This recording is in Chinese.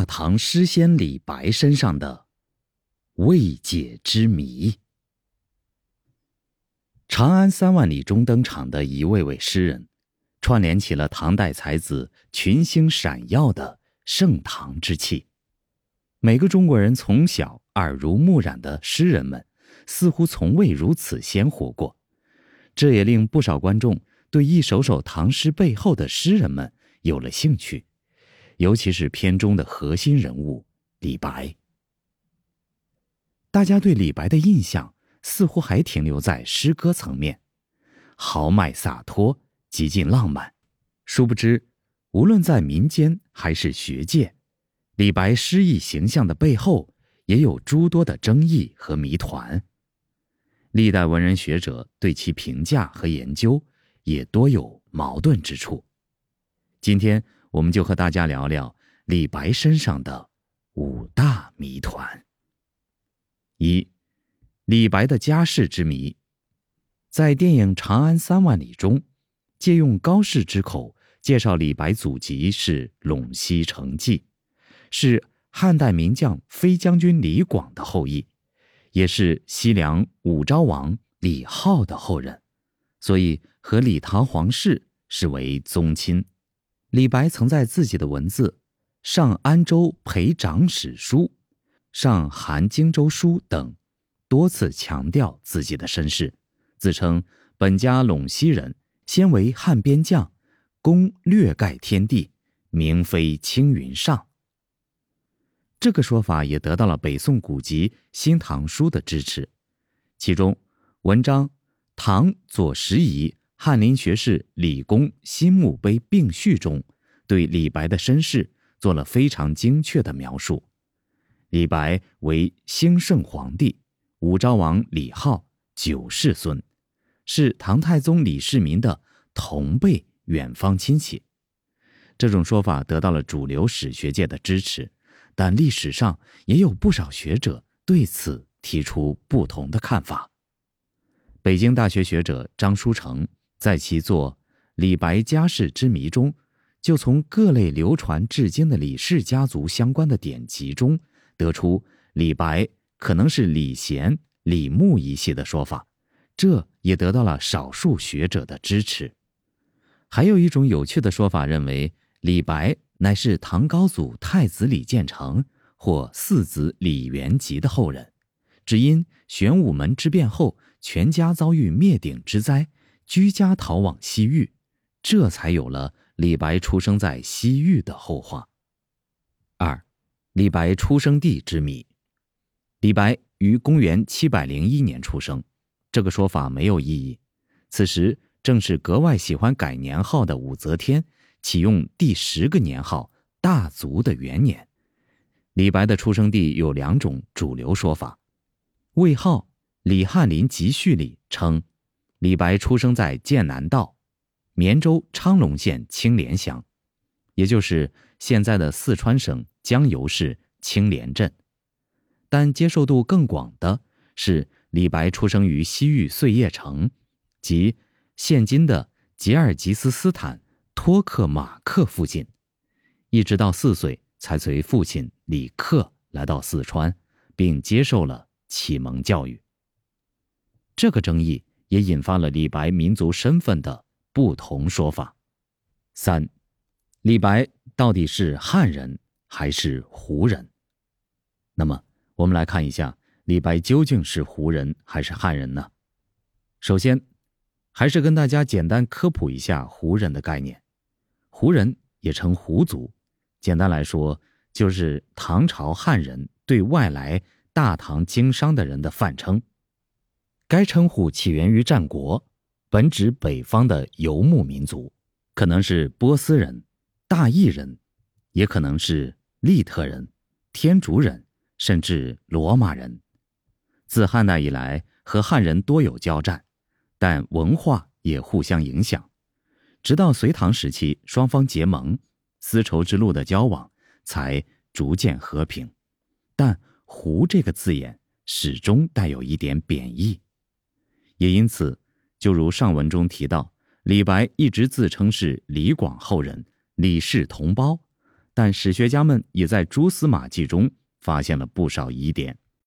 大唐诗仙李白身上的未解之谜。长安三万里中登场的一位位诗人，串联起了唐代才子群星闪耀的盛唐之气。每个中国人从小耳濡目染的诗人们，似乎从未如此鲜活过。这也令不少观众对一首首唐诗背后的诗人们有了兴趣。尤其是片中的核心人物李白，大家对李白的印象似乎还停留在诗歌层面，豪迈洒脱，极尽浪漫。殊不知，无论在民间还是学界，李白诗意形象的背后也有诸多的争议和谜团。历代文人学者对其评价和研究也多有矛盾之处。今天。我们就和大家聊聊李白身上的五大谜团。一、李白的家世之谜，在电影《长安三万里》中，借用高适之口介绍李白祖籍是陇西成纪，是汉代名将飞将军李广的后裔，也是西凉武昭王李浩的后人，所以和李唐皇室是为宗亲。李白曾在自己的文字《上安州陪长史书》《上韩荆州书》等多次强调自己的身世，自称本家陇西人，先为汉边将，功略盖天地，名飞青云上。这个说法也得到了北宋古籍《新唐书》的支持，其中文章《唐左拾遗》。翰林学士李公新墓碑并序中，对李白的身世做了非常精确的描述。李白为兴圣皇帝武昭王李浩九世孙，是唐太宗李世民的同辈远方亲戚。这种说法得到了主流史学界的支持，但历史上也有不少学者对此提出不同的看法。北京大学学者张书成。在其作《李白家世之谜》中，就从各类流传至今的李氏家族相关的典籍中，得出李白可能是李贤、李牧一系的说法，这也得到了少数学者的支持。还有一种有趣的说法认为，李白乃是唐高祖太子李建成或四子李元吉的后人，只因玄武门之变后，全家遭遇灭顶之灾。居家逃往西域，这才有了李白出生在西域的后话。二，李白出生地之谜。李白于公元七百零一年出生，这个说法没有意义。此时正是格外喜欢改年号的武则天启用第十个年号大足的元年。李白的出生地有两种主流说法，魏浩《李翰林集序》里称。李白出生在剑南道，绵州昌隆县青莲乡，也就是现在的四川省江油市青莲镇。但接受度更广的是，李白出生于西域碎叶城，即现今的吉尔吉斯斯坦托克马克附近，一直到四岁才随父亲李克来到四川，并接受了启蒙教育。这个争议。也引发了李白民族身份的不同说法。三，李白到底是汉人还是胡人？那么，我们来看一下李白究竟是胡人还是汉人呢？首先，还是跟大家简单科普一下胡人的概念。胡人也称胡族，简单来说，就是唐朝汉人对外来大唐经商的人的泛称。该称呼起源于战国，本指北方的游牧民族，可能是波斯人、大邑人，也可能是利特人、天竺人，甚至罗马人。自汉代以来，和汉人多有交战，但文化也互相影响。直到隋唐时期，双方结盟，丝绸之路的交往才逐渐和平。但“胡”这个字眼始终带有一点贬义。也因此，就如上文中提到，李白一直自称是李广后人、李氏同胞，但史学家们也在蛛丝马迹中发现了不少疑点。